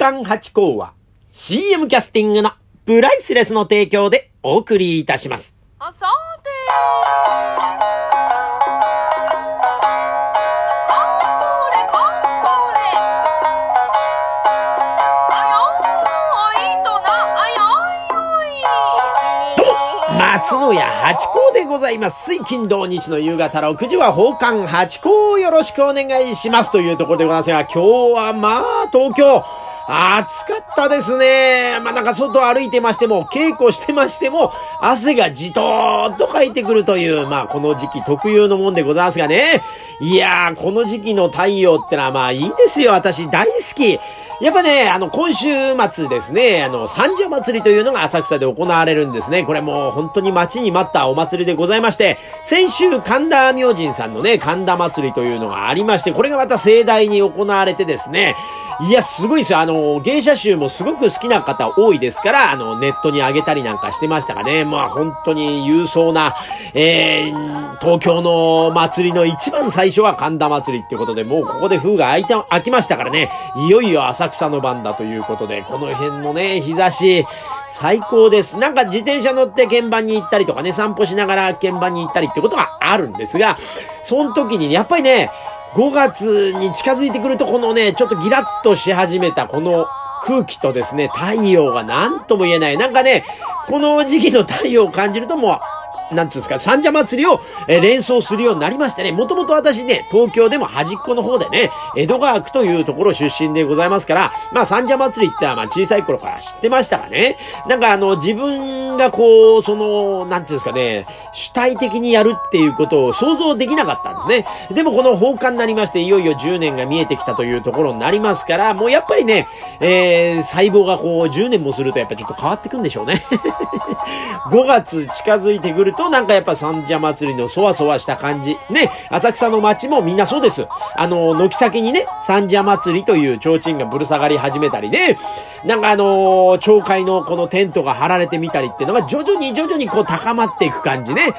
刊八甲は CM キャスティングのプライスレスの提供でお送りいたします。あさて松野屋八甲でございます。水金土日の夕方6時は奉還八甲をよろしくお願いします。というところでございますが、今日はまあ東京、暑かったですね。まあなんか外歩いてましても、稽古してましても、汗がじとーっとかいてくるという、まあこの時期特有のもんでございますがね。いやー、この時期の太陽ってのはまあいいですよ。私大好き。やっぱね、あの、今週末ですね、あの、三社祭りというのが浅草で行われるんですね。これもう本当に待ちに待ったお祭りでございまして、先週神田明神さんのね、神田祭りというのがありまして、これがまた盛大に行われてですね、いや、すごいですよ。あの、芸者集もすごく好きな方多いですから、あの、ネットに上げたりなんかしてましたがね、まあ本当に勇壮な、えー、東京の祭りの一番最初は神田祭りっていうことで、もうここで封が開いた、開きましたからね、いよいよ浅草の番だということで、この辺のね、日差し、最高です。なんか自転車乗って鍵盤に行ったりとかね、散歩しながら鍵盤に行ったりってことがあるんですが、その時に、やっぱりね、5月に近づいてくると、このね、ちょっとギラッとし始めたこの空気とですね、太陽が何とも言えない。なんかね、この時期の太陽を感じるともう、なんつうんですか、三社祭りを、えー連想するようになりましてね、もともと私ね、東京でも端っこの方でね、江戸川区というところ出身でございますから、まあ三社祭りってはまあ小さい頃から知ってましたがね、なんかあの、自分がこう、その、なんていうんですかね、主体的にやるっていうことを想像できなかったんですね。でもこの放課になりまして、いよいよ10年が見えてきたというところになりますから、もうやっぱりね、えー、細胞がこう10年もするとやっぱちょっと変わってくんでしょうね。5月近づいてくると、となんかやっぱ三社祭りのそわそわした感じ。ね、浅草の街もみんなそうです。あの、軒先にね、三社祭りという提灯がぶる下がり始めたりね、なんかあのー町会のこのテントが張られてみたりっていうのが徐々に徐々にこう高まっていく感じね。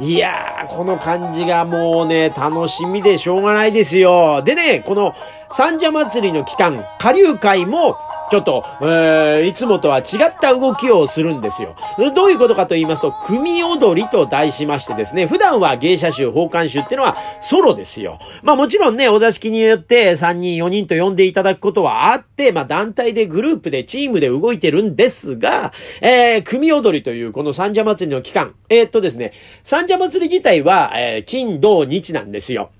いやー、この感じがもうね、楽しみでしょうがないですよ。でね、この三社祭りの期間、下流会も、ちょっと、えー、いつもとは違った動きをするんですよ。どういうことかと言いますと、組踊りと題しましてですね、普段は芸者集、奉還集ってのはソロですよ。まあもちろんね、お座敷によって3人、4人と呼んでいただくことはあって、まあ団体でグループでチームで動いてるんですが、えー、組踊りというこの三社祭りの期間、えーっとですね、三社祭り自体は、えー、金、土、日なんですよ。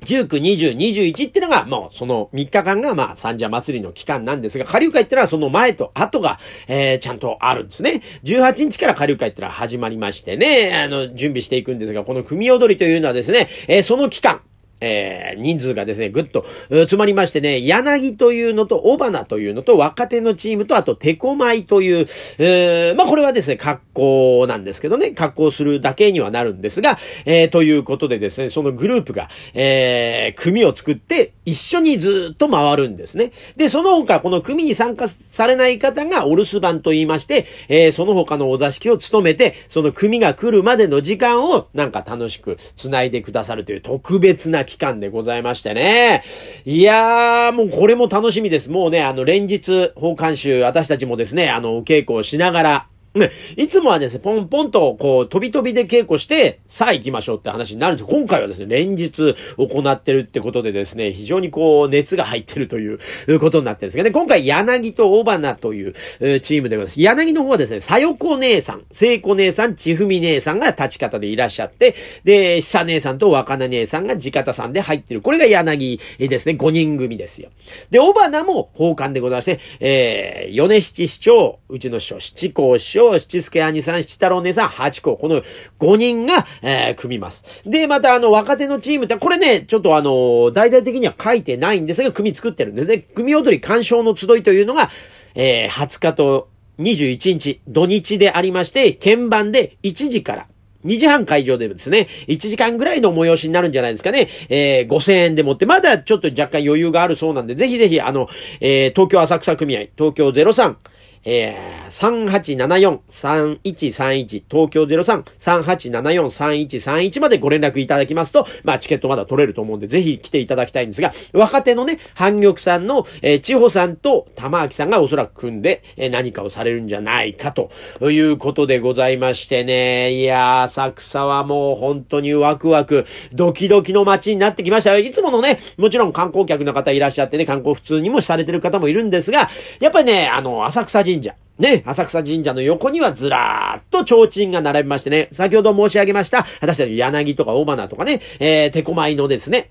19、20、21ってのが、もうその3日間が、まあ、三社祭りの期間なんですが、下流会ってのはその前と後が、えー、ちゃんとあるんですね。18日から下流会ってのは始まりましてね、あの、準備していくんですが、この組踊りというのはですね、えー、その期間、えー、人数がですね、ぐっと、詰まりましてね、柳というのと、尾花というのと、若手のチームと、あと、テコマイという、えー、まあ、これはですね、格好なんですけどね、格好するだけにはなるんですが、えー、ということでですね、そのグループが、えー、組を作って、一緒にずっと回るんですね。で、その他、この組に参加されない方がお留守番と言いまして、えー、その他のお座敷を務めて、その組が来るまでの時間を、なんか楽しく繋いでくださるという特別な期間でございましてね。いやー、もうこれも楽しみです。もうね、あの、連日、奉還集、私たちもですね、あの、お稽古をしながら、ね、いつもはですね、ポンポンと、こう、飛び飛びで稽古して、さあ行きましょうって話になるんです今回はですね、連日行ってるってことでですね、非常にこう、熱が入ってるということになってるんですけどね、今回、柳と尾花というえーチームでございます。柳の方はですね、さよこ姉さん、聖子姉さん、ちふみ姉さんが立ち方でいらっしゃって、で、久姉さんと若菜姉さんが地方さんで入ってる。これが柳ですね、5人組ですよ。で、尾花も奉還でございまして、えー、米七師匠、うちの師匠、七公師七助兄さん、七太郎姉さん、八公、この5人が、えー、組みます。で、またあの、若手のチームって、これね、ちょっとあの、大々的には書いてないんですが、組作ってるんですね。組踊り鑑賞の集いというのが、えー、20日と21日、土日でありまして、鍵盤で1時から、2時半会場でですね、1時間ぐらいの催しになるんじゃないですかね。えー、5000円でもって、まだちょっと若干余裕があるそうなんで、ぜひぜひ、あの、えー、東京浅草組合、東京03、えー、3874-3131、東京03-3874-3131までご連絡いただきますと、まあ、チケットまだ取れると思うんで、ぜひ来ていただきたいんですが、若手のね、反玉さんの、えー、千穂さんと玉明さんがおそらく組んで、えー、何かをされるんじゃないかということでございましてね、いやー、浅草はもう本当にワクワク、ドキドキの街になってきましたよ。いつものね、もちろん観光客の方いらっしゃってね、観光普通にもされてる方もいるんですが、やっぱりね、あの、浅草神社。ね、浅草神社の横にはずらーっと提灯が並びましてね、先ほど申し上げました、私たち柳とか尾花とかね、えー、手狛のですね、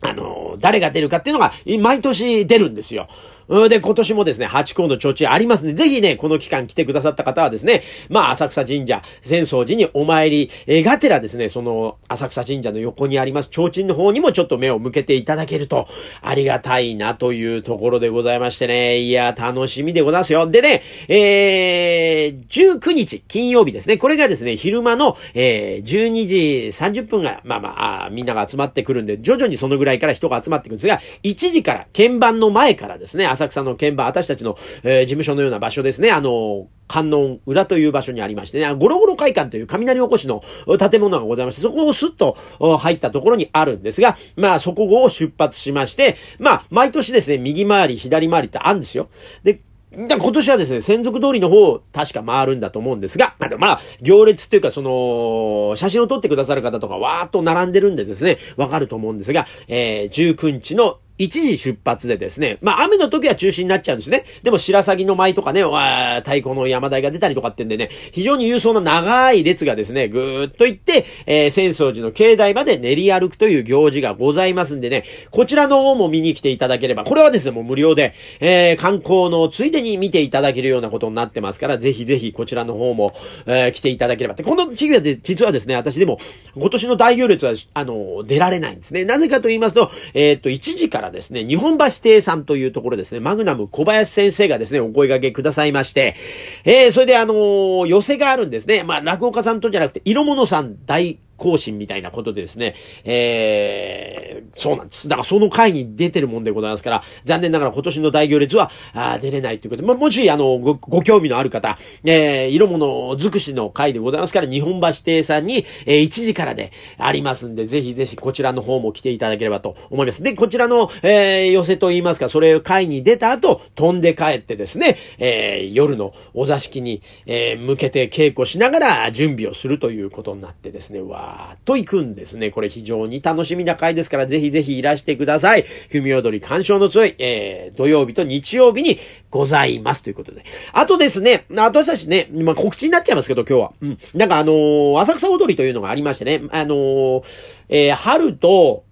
あの誰が出るかっていうのが、毎年出るんですよ。で、今年もですね、八甲の提灯ありますんで、ぜひね、この期間来てくださった方はですね、まあ、浅草神社、浅草寺にお参り、えがてらですね、その、浅草神社の横にあります、提灯の方にもちょっと目を向けていただけると、ありがたいなというところでございましてね、いや、楽しみでございますよ。でね、えーえー、19日、金曜日ですね、これがですね、昼間の、えー、12時30分が、まあまあ、あみんなが集まってくるんで、徐々にそのぐらいから人が集まってくるんですが、1時から、鍵盤の前からですね、浅草の鍵盤、私たちの、えー、事務所のような場所ですね、あの、観音裏という場所にありましてね、ゴロゴロ会館という雷おこしの建物がございまして、そこをスッと入ったところにあるんですが、まあそこを出発しまして、まあ毎年ですね、右回り、左回りってあるんですよ。で、だ今年はですね、専属通りの方確か回るんだと思うんですが、まあまあ、行列っていうか、その、写真を撮ってくださる方とかわーっと並んでるんでですね、わかると思うんですが、えー、19日の1時出発でですね、まあ雨の時は中止になっちゃうんですね。でも白鷺の舞とかね、わ太鼓の山台が出たりとかってんでね、非常に郵送な長い列がですね、ぐーっと行って、えー、浅草寺の境内まで練り歩くという行事がございますんでね、こちらの方も見に来ていただければ、これはですね、もう無料で、えー、観光のついでに見ていただけるようなことになってますから、ぜひぜひこちらの方も、えー、来ていただければって。この地域はで、実はですね、私でも、今年の大行列は、あの、出られないんですね。なぜかと言いますと、えっ、と、1時からですね、日本橋亭さんというところですね、マグナム小林先生がですね、お声掛けくださいまして、えー、それであのー、寄せがあるんですね。まあ、落語家さんとじゃなくて、色物さん大更新みたいなことでですね、えー、そうなんです。だからその回に出てるもんでございますから、残念ながら今年の大行列は、あ出れないということで、まもし、あの、ご、ご興味のある方、えー、色物尽くしの回でございますから、日本橋亭さんに、えー、1時からでありますんで、ぜひぜひこちらの方も来ていただければと思います。で、こちらの、えー、寄せと言いますか、それ会に出た後、飛んで帰ってですね、えー、夜のお座敷に、えー、向けて稽古しながら準備をするということになってですね、わーっと行くんですね。これ非常に楽しみな回ですから、ぜひぜひいらしてください。組踊り鑑賞の強い、えー、土曜日と日曜日にございます。ということで。あとですね、私たちね、まあ、告知になっちゃいますけど、今日は。うん。なんかあのー、浅草踊りというのがありましてね、あのー、えー、春と、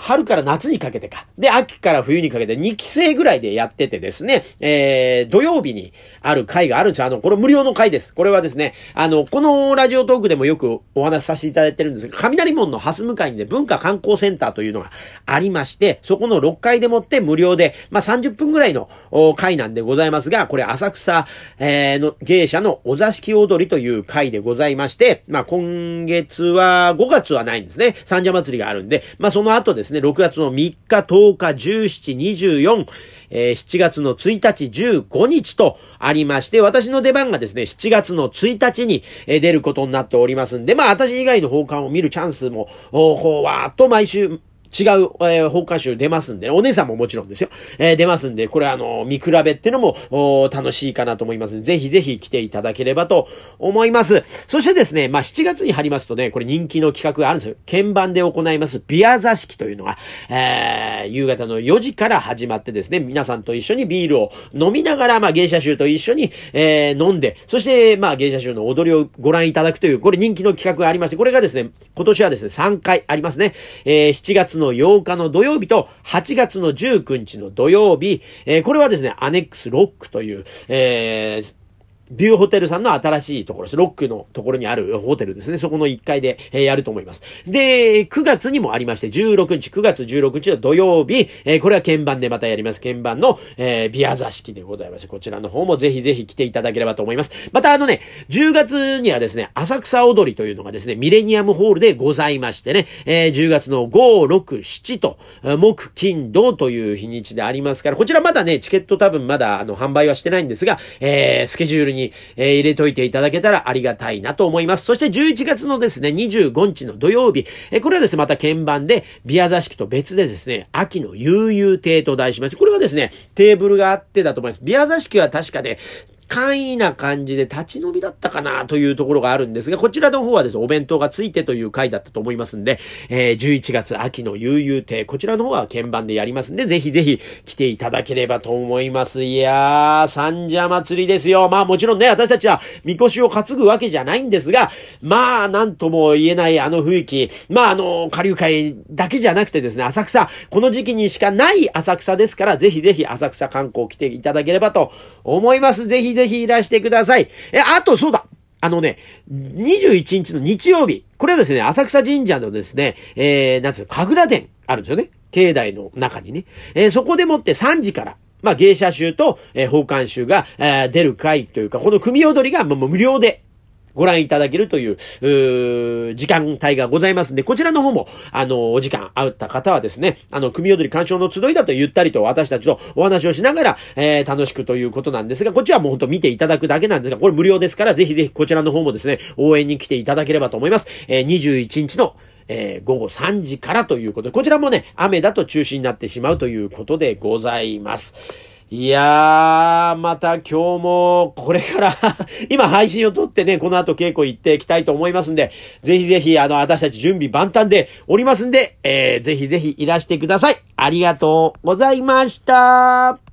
春から夏にかけてか。で、秋から冬にかけて2期生ぐらいでやっててですね、えー、土曜日にある会があるんですよ。あの、これ無料の会です。これはですね、あの、このラジオトークでもよくお話しさせていただいてるんですが、雷門の蓮向かいにね、文化観光センターというのがありまして、そこの6階でもって無料で、まあ、30分ぐらいの会なんでございますが、これ浅草、えー、の芸者のお座敷踊りという会でございまして、まあ、今月は、5月はないんですね。三社祭りがあるんで、まあ、その後ですね、6月の3日、10日、17、24、えー、7月の1日、15日とありまして、私の出番がですね、7月の1日に、えー、出ることになっておりますんで、まあ私以外の奉還を見るチャンスも、こう、わーっと毎週、違う、えー、放課集出ますんで、ね、お姉さんももちろんですよ。えー、出ますんで、これあの、見比べってのも、楽しいかなと思いますので、ぜひぜひ来ていただければと思います。そしてですね、まあ、7月に入りますとね、これ人気の企画があるんですよ。鍵盤で行いますビア座敷というのが、えー、夕方の4時から始まってですね、皆さんと一緒にビールを飲みながら、まあ、芸者集と一緒に、えー、飲んで、そして、まあ、芸者集の踊りをご覧いただくという、これ人気の企画がありまして、これがですね、今年はですね、3回ありますね。えー、7月の8日の土曜日と8月の19日の土曜日、えー、これはですね、アネックスロックという、えー、ビューホテルさんの新しいところです。ロックのところにあるホテルですね。そこの1階で、えーやると思います。で、9月にもありまして、16日、9月16日の土曜日、えーこれは鍵盤でまたやります。鍵盤の、えービア座敷でございまして、こちらの方もぜひぜひ来ていただければと思います。またあのね、10月にはですね、浅草踊りというのがですね、ミレニアムホールでございましてね、えー10月の5、6、7と、木、金、土という日にちでありますから、こちらまだね、チケット多分まだあの販売はしてないんですが、えスケジュールに、にえー入れといていただけたらありがたいなと思います。そして11月のですね、25日の土曜日、えーこれはですね、また鍵盤で、ビア座敷と別でですね、秋の悠々亭と題しまして、これはですね、テーブルがあってだと思います。ビア座敷は確かね、簡易な感じで立ち飲みだったかなというところがあるんですが、こちらの方はですね、お弁当がついてという回だったと思いますんで、えー11月秋の悠々亭、こちらの方は鍵盤でやりますんで、ぜひぜひ来ていただければと思います。いやー、三社祭りですよ。まあもちろんね、私たちは、みこしを担ぐわけじゃないんですが、まあ、なんとも言えないあの雰囲気、まああの、下流会だけじゃなくてですね、浅草、この時期にしかない浅草ですから、ぜひぜひ浅草観光来ていただければと思います。ぜひぜひぜひいらしてください。え、あとそうだあのね、21日の日曜日、これはですね、浅草神社のですね、えー、なんつうの、神楽殿あるんですよね。境内の中にね。えーそこでもって3時から、まあ、芸者集と、えー、奉還集が、えー出る会というか、この組踊りがもう無料で、ご覧いただけるという、う時間帯がございますんで、こちらの方も、あの、お時間あった方はですね、あの、組踊り鑑賞の集いだとゆったりと私たちとお話をしながら、えー楽しくということなんですが、こっちはもう本当見ていただくだけなんですが、これ無料ですから、ぜひぜひこちらの方もですね、応援に来ていただければと思います。えー21日のえー午後3時からということで、こちらもね、雨だと中止になってしまうということでございます。いやー、また今日も、これから 今配信を撮ってね、この後稽古行っていきたいと思いますんで、ぜひぜひ、あの、私たち準備万端でおりますんで、えー、ぜひぜひいらしてください。ありがとうございました。